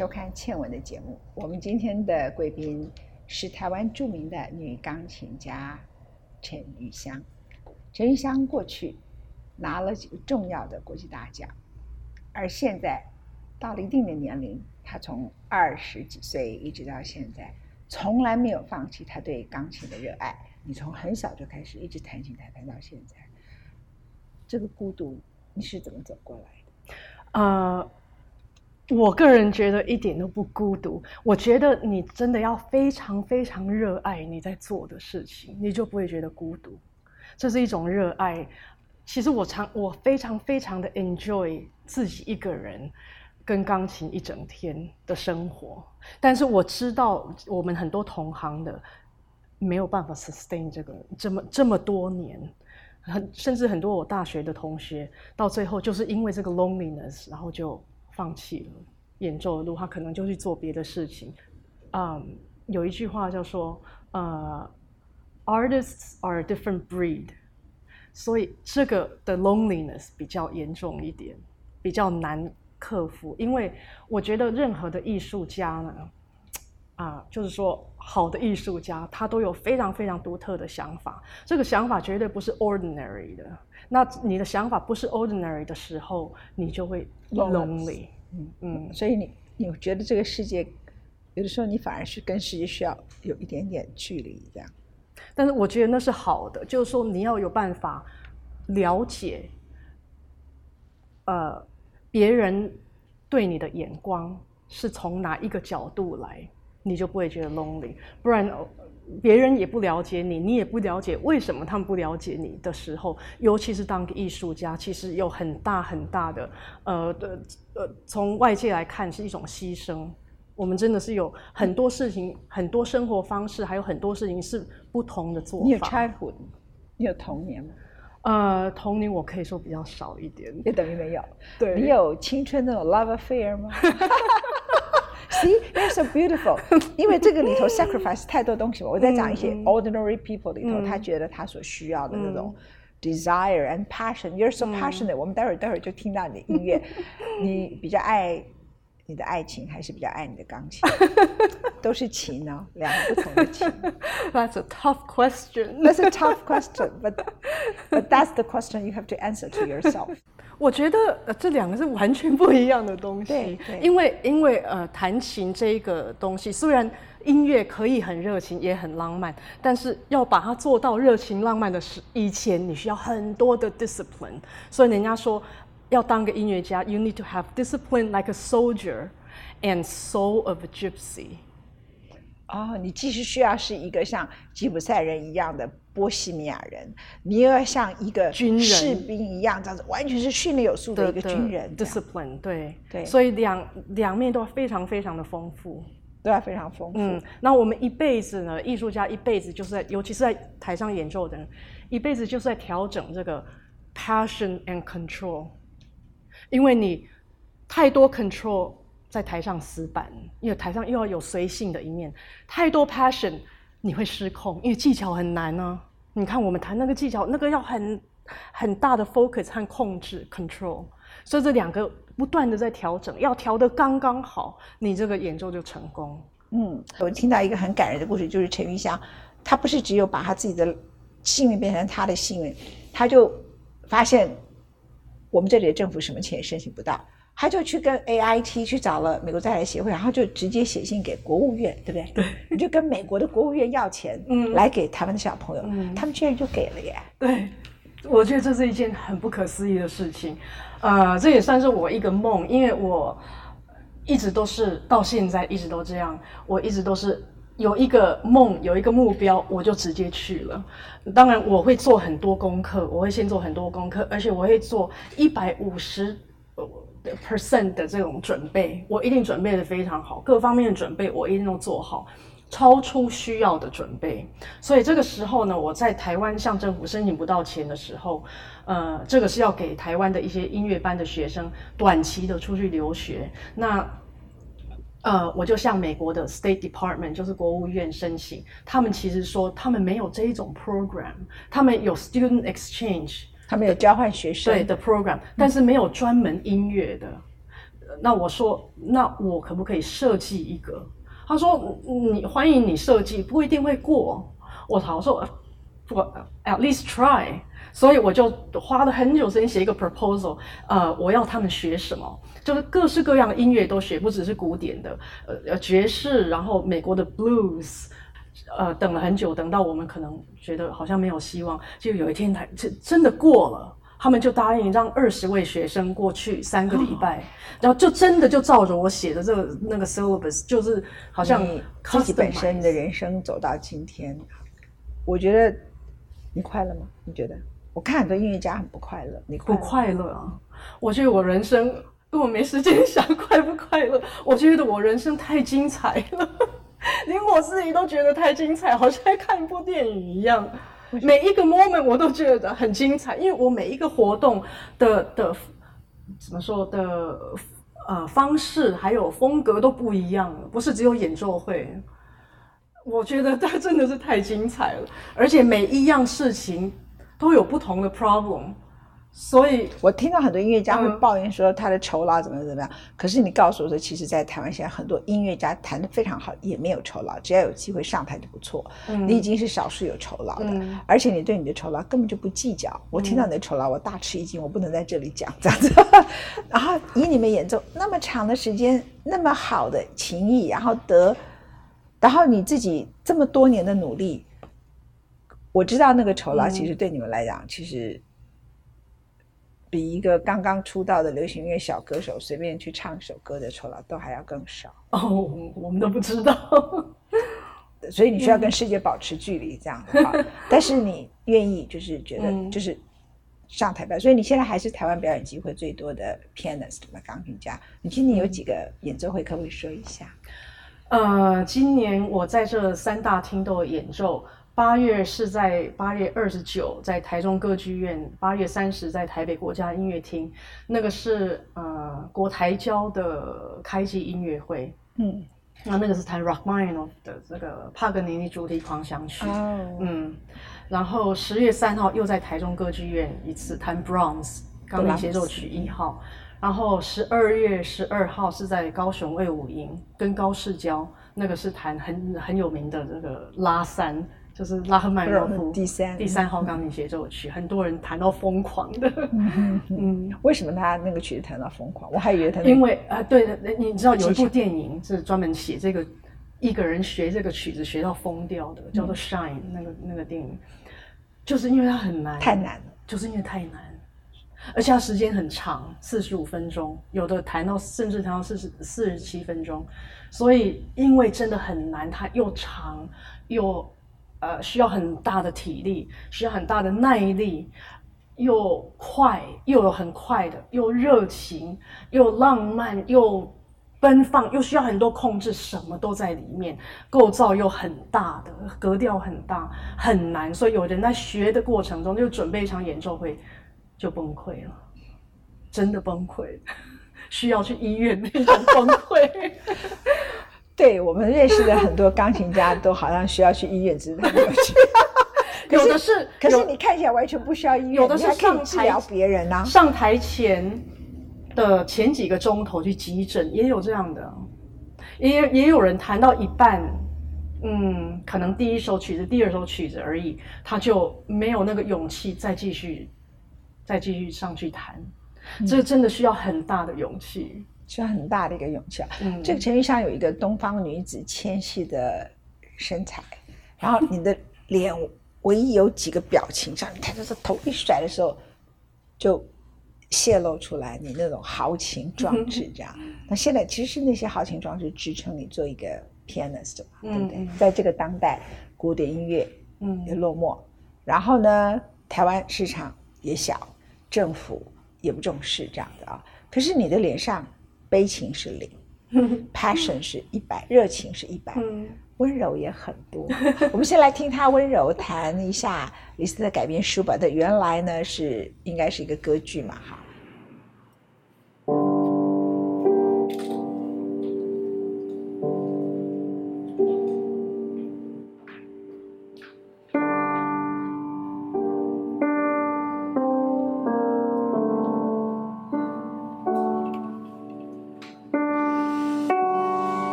收看倩文的节目。我们今天的贵宾是台湾著名的女钢琴家陈玉香。陈玉香过去拿了几个重要的国际大奖，而现在到了一定的年龄，她从二十几岁一直到现在，从来没有放弃她对钢琴的热爱。你从很小就开始一直弹琴弹弹到现在，这个孤独你是怎么走过来的？呃，我个人觉得一点都不孤独。我觉得你真的要非常非常热爱你在做的事情，你就不会觉得孤独。这是一种热爱。其实我常我非常非常的 enjoy 自己一个人跟钢琴一整天的生活。但是我知道我们很多同行的没有办法 sustain 这个这么这么多年，很甚至很多我大学的同学到最后就是因为这个 loneliness，然后就。放弃了演奏的路，他可能就去做别的事情。嗯，有一句话叫说，呃，artists are a different breed，所以这个的 loneliness 比较严重一点，比较难克服。因为我觉得任何的艺术家呢，啊，就是说好的艺术家，他都有非常非常独特的想法。这个想法绝对不是 ordinary 的。那你的想法不是 ordinary 的时候，你就会 lonely。嗯嗯，所以你你觉得这个世界，有的时候你反而是跟世界需要有一点点距离这样。但是我觉得那是好的，就是说你要有办法了解，呃，别人对你的眼光是从哪一个角度来，你就不会觉得 lonely。不然。别人也不了解你，你也不了解为什么他们不了解你的时候，尤其是当个艺术家，其实有很大很大的，呃的呃，从外界来看是一种牺牲。我们真的是有很多事情，很多生活方式，还有很多事情是不同的做法。你有 childhood，你有童年吗？呃，童年我可以说比较少一点，也等于没有。对，你有青春那种 love affair 吗 ？See, you're so beautiful. 因为这个里头 sacrifice 太多东西了。我在讲一些 ordinary people 里头，他觉得他所需要的那种 desire and passion. You're so passionate. 我们待会儿待会儿就听到你的音乐。你比较爱你的爱情，还是比较爱你的钢琴？都是琴呢，两个不同的琴。That's a tough question. That's a tough question, but but that's the question you have to answer to yourself. 我觉得呃，这两个是完全不一样的东西。对，因为因为呃，弹琴这一个东西，虽然音乐可以很热情，也很浪漫，但是要把它做到热情浪漫的时，以前你需要很多的 discipline。所以人家说，要当个音乐家，you need to have discipline like a soldier and soul of a gypsy。哦，你既是需要是一个像吉普赛人一样的波西米亚人，你又要像一个军人士兵一样，这样子完全是训练有素的一个军人。discipline，对对，所以两两面都非常非常的丰富，都要非常丰富。嗯，那我们一辈子呢，艺术家一辈子就是在，尤其是在台上演奏的人，一辈子就是在调整这个 passion and control，因为你太多 control。在台上死板，因为台上又要有随性的一面，太多 passion 你会失控，因为技巧很难呢。你看我们弹那个技巧，那个要很很大的 focus 和控制 control，所以这两个不断的在调整，要调得刚刚好，你这个演奏就成功。嗯，我听到一个很感人的故事，就是陈玉香，他不是只有把他自己的幸运变成他的幸运，他就发现我们这里的政府什么钱也申请不到。他就去跟 A I T 去找了美国在台协会，然后就直接写信给国务院，对不对？对，你就跟美国的国务院要钱，嗯，来给台湾的小朋友，嗯，他们居然就给了耶。对，我觉得这是一件很不可思议的事情，呃，这也算是我一个梦，因为我一直都是到现在一直都这样，我一直都是有一个梦，有一个目标，我就直接去了。当然，我会做很多功课，我会先做很多功课，而且我会做一百五十。percent 的这种准备，我一定准备的非常好，各方面的准备我一定都做好，超出需要的准备。所以这个时候呢，我在台湾向政府申请不到钱的时候，呃，这个是要给台湾的一些音乐班的学生短期的出去留学。那呃，我就向美国的 State Department，就是国务院申请，他们其实说他们没有这一种 program，他们有 student exchange。他们有交换学生对的 program，但是没有专门音乐的，那我说，那我可不可以设计一个？他说，你欢迎你设计，不一定会过。我好说，我 at least try。所以我就花了很久时间写一个 proposal。呃，我要他们学什么？就是各式各样的音乐都学，不只是古典的，呃，爵士，然后美国的 blues。呃，等了很久，等到我们可能觉得好像没有希望，就有一天他真真的过了，他们就答应让二十位学生过去三个礼拜，然后就真的就照着我写的这个那个 syllabus，就是好像自己本身的人生走到今天，我觉得你快乐吗？你觉得？我看很多音乐家很不快乐，你不快乐啊？我觉得我人生根本没时间想快不快乐，我觉得我人生太精彩了。连我自己都觉得太精彩，好像在看一部电影一样。每一个 moment 我都觉得很精彩，因为我每一个活动的的怎么说的呃方式还有风格都不一样，不是只有演奏会。我觉得它真的是太精彩了，而且每一样事情都有不同的 problem。所以，我听到很多音乐家会抱怨说他的酬劳怎么怎么样。可是你告诉我说，其实，在台湾现在很多音乐家弹的非常好，也没有酬劳，只要有机会上台就不错。你已经是少数有酬劳的，而且你对你的酬劳根本就不计较。我听到你的酬劳，我大吃一惊，我不能在这里讲这样子。然后以你们演奏那么长的时间，那么好的情谊，然后得，然后你自己这么多年的努力，我知道那个酬劳其实对你们来讲，其实。比一个刚刚出道的流行乐小歌手随便去唱首歌的酬劳都还要更少哦，我们都不知道，所以你需要跟世界保持距离这样的话，但是你愿意就是觉得就是上台表所以你现在还是台湾表演机会最多的 pianist 嘛，钢琴家。你今年有几个演奏会，可不可以说一下？呃，今年我在这三大厅都有演奏。八月是在八月二十九，在台中歌剧院；八月三十在台北国家音乐厅，那个是呃国台交的开机音乐会。嗯，那那个是弹 Rachmaninoff 的这个帕格尼尼主题狂想曲。哦，嗯，然后十月三号又在台中歌剧院一次弹 Brahms 钢琴协奏曲一号。然后十二月十二号是在高雄卫武营跟高世交，那个是弹很很有名的这个拉三。就是拉赫曼诺夫第三。第三号钢琴协奏曲，很多人弹到疯狂的。嗯，为什么他那个曲子弹到疯狂？我还以为他因为啊，对的，你知道有一部电影是专门写这个一个人学这个曲子学到疯掉的，叫做《Shine》那个那个电影，就是因为它很难，太难了，就是因为太难，而且它时间很长，四十五分钟，有的弹到甚至弹到四十四十七分钟，所以因为真的很难，它又长又。呃，需要很大的体力，需要很大的耐力，又快，又有很快的，又热情，又浪漫，又奔放，又需要很多控制，什么都在里面，构造又很大的，格调很大，很难。所以有人在学的过程中，就准备一场演奏会，就崩溃了，真的崩溃，需要去医院那种崩溃。对我们认识的很多钢琴家都好像需要去医院治疗，有的是，可是你看起来完全不需要医院，有的是上治疗别人呐。上台前的前几个钟头去急诊，也有这样的，也也有人弹到一半，嗯，可能第一首曲子、第二首曲子而已，他就没有那个勇气再继续再继续上去弹，这真的需要很大的勇气。需要很大的一个勇气啊！这个陈玉香有一个东方女子纤细的身材，然后你的脸唯一有几个表情，像你抬着头一甩的时候，就泄露出来你那种豪情壮志这样。那现在其实是那些豪情壮志支撑你做一个 pianist 嘛，对不对？在这个当代古典音乐嗯也落寞，然后呢，台湾市场也小，政府也不重视这样的啊。可是你的脸上。悲情是零，passion 是一百，热情是一百，温柔也很多。我们先来听他温柔谈一下李斯特改编书吧的，原来呢是应该是一个歌剧嘛，哈。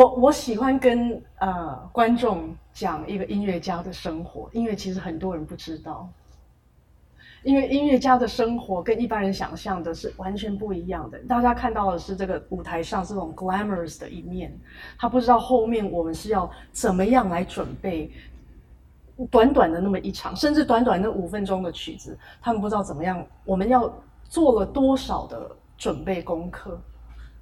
我我喜欢跟呃观众讲一个音乐家的生活，因为其实很多人不知道，因为音乐家的生活跟一般人想象的是完全不一样的。大家看到的是这个舞台上这种 glamorous 的一面，他不知道后面我们是要怎么样来准备短短的那么一场，甚至短短那五分钟的曲子，他们不知道怎么样，我们要做了多少的准备功课。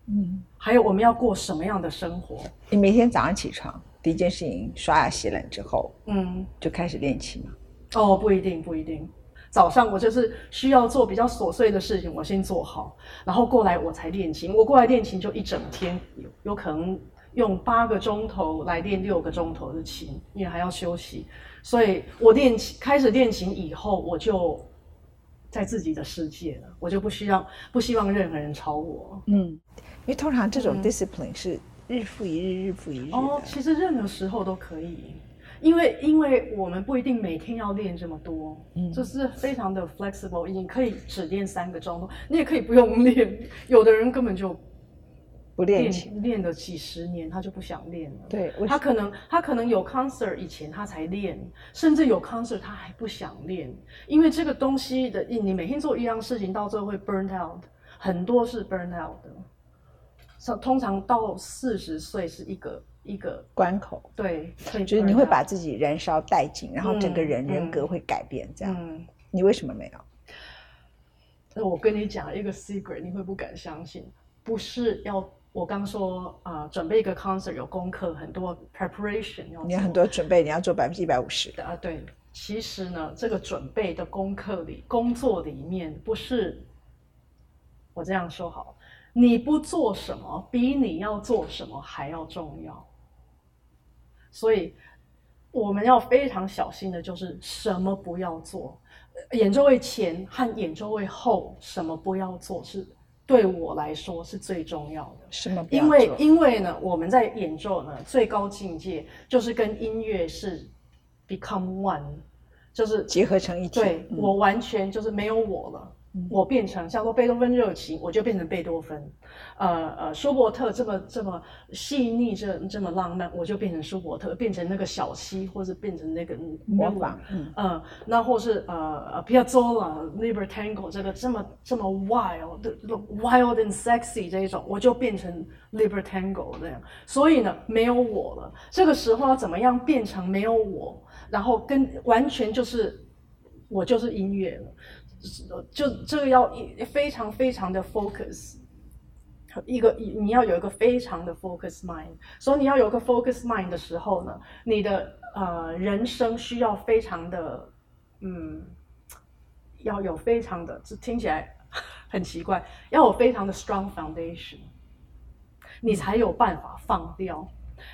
嗯，还有我们要过什么样的生活？你每天早上起床第一件事情刷牙洗脸之后，嗯，就开始练琴吗？哦，不一定，不一定。早上我就是需要做比较琐碎的事情，我先做好，然后过来我才练琴。我过来练琴就一整天，有有可能用八个钟头来练六个钟头的琴，因为还要休息。所以我练琴开始练琴以后，我就在自己的世界了，我就不需要不希望任何人超我。嗯。因为通常这种 discipline 是日复一日、日复一日哦，其实任何时候都可以，因为因为我们不一定每天要练这么多，嗯，就是非常的 flexible，你可以只练三个钟头，你也可以不用练。有的人根本就不练，练了几十年他就不想练了。对，他可能他可能有 concert 以前他才练，甚至有 concert 他还不想练，因为这个东西的你每天做一样事情，到最后会 burn out，很多是 burn out 的。通常到四十岁是一个一个关口，对，就是你会把自己燃烧殆尽，然后整个人人格会改变。这样，嗯你为什么没有？那我跟你讲一个 secret，你会不敢相信。不是要我刚说啊，准备一个 concert 有功课很多 preparation，你有很多准备，你要做百分之一百五十啊。对，其实呢，这个准备的功课里，工作里面不是我这样说好。你不做什么，比你要做什么还要重要。所以我们要非常小心的，就是什么不要做。演奏会前和演奏会后，什么不要做，是对我来说是最重要的。什么？因为因为呢，我们在演奏呢，最高境界就是跟音乐是 become one，就是结合成一体。对我完全就是没有我了。我变成像说贝多芬热情，我就变成贝多芬；呃呃，舒伯特这么这么细腻，这这么浪漫，我就变成舒伯特，变成那个小七，或者变成那个模仿，嗯，那或是呃，Piazzolla Libertango 这个这么这么 wild wild and sexy 这一种，我就变成 Libertango 这样。所以呢，没有我了。这个时候要怎么样变成没有我，然后跟完全就是我就是音乐了。就这个要一非常非常的 focus，一个你要有一个非常的 focus mind，所以你要有个 focus mind 的时候呢，你的呃人生需要非常的嗯，要有非常的，这听起来 很奇怪，要有非常的 strong foundation，你才有办法放掉。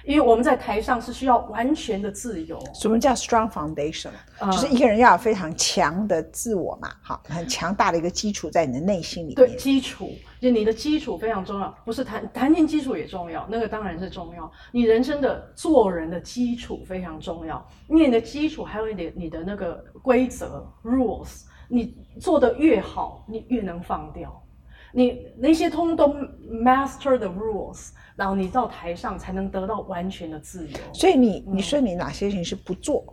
因为我们在台上是需要完全的自由。什么叫 strong foundation？就是一个人要有非常强的自我嘛，好，很强大的一个基础在你的内心里面。对，基础就你的基础非常重要，不是弹弹琴基础也重要，那个当然是重要。你人生的做人的基础非常重要，因为你的基础还有一点你的那个规则 rules，你做的越好，你越能放掉。你那些通都 master the rules。然后你到台上才能得到完全的自由。所以你你说你哪些事情是不做？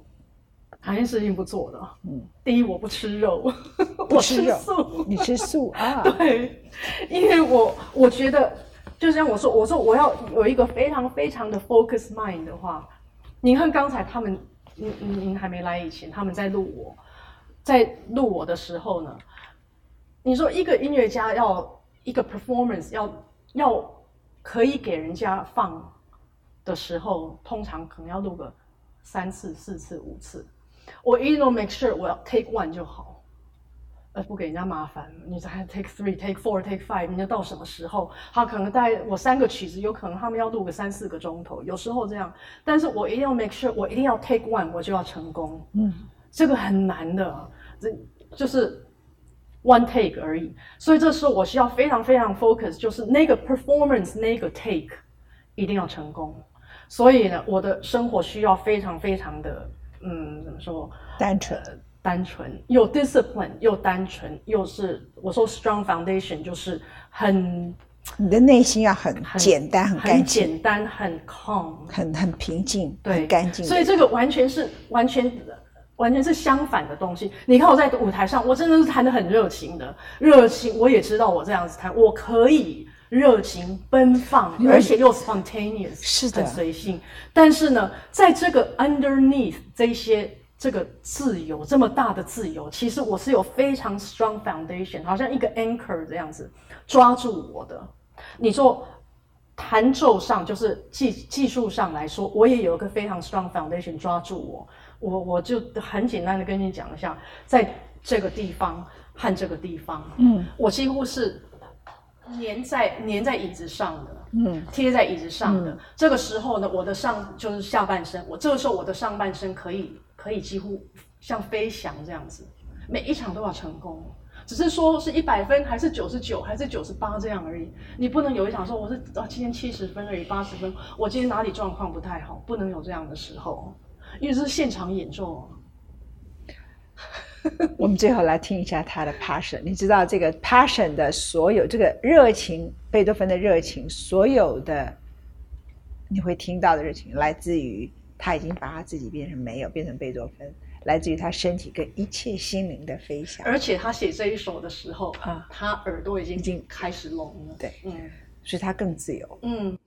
哪些事情不做的？嗯，第一我不吃肉，我吃素。你吃素 啊？对，因为我我觉得，就像我说，我说我要有一个非常非常的 focus mind 的话，您看刚才他们，您您您还没来以前，他们在录我，在录我的时候呢，你说一个音乐家要一个 performance 要要。可以给人家放的时候，通常可能要录个三次、四次、五次。我一定要 make sure 我要 take one 就好，呃，不给人家麻烦。你再 take three、take four、take five，人家到什么时候？他可能带我三个曲子，有可能他们要录个三四个钟头，有时候这样。但是我一定要 make sure 我一定要 take one，我就要成功。嗯，这个很难的，这就是。One take 而已，所以这时候我需要非常非常 focus，就是那个 performance 那个 take 一定要成功。所以呢，我的生活需要非常非常的，嗯，怎么说？单纯，单纯，又 discipline，又单纯，又是我说 strong foundation，就是很你的内心要很很简单、很干很净、简单、很 calm，很很平静、对，很干净。所以这个完全是完全完全是相反的东西。你看我在舞台上，我真的是弹得很热情的，热情我也知道我这样子弹，我可以热情奔放，嗯而且又 spontaneous，是的很随性。但是呢，在这个 underneath 这些。这个自由这么大的自由，其实我是有非常 strong foundation，好像一个 anchor 这样子抓住我的。你说弹奏上就是技技术上来说，我也有一个非常 strong foundation 抓住我。我我就很简单的跟你讲一下，在这个地方和这个地方，嗯我几乎是粘在粘在椅子上的，嗯贴在椅子上的。嗯这个时候呢，我的上就是下半身，我这个时候我的上半身可以可以几乎像飞翔这样子，每一场都要成功。只是说是一百分还是九十九还是九十八这样而已，你不能有一场说我是啊今天七十分而已八十分，我今天哪里状况不太好，不能有这样的时候，因为这是现场演奏啊。我们最后来听一下他的 passion。你知道这个 passion 的所有这个热情，贝多芬的热情，所有的你会听到的热情，来自于他已经把他自己变成没有，变成贝多芬，来自于他身体跟一切心灵的飞翔。而且他写这一首的时候啊他耳朵已经已经开始聋了。对嗯所以他更自由。嗯，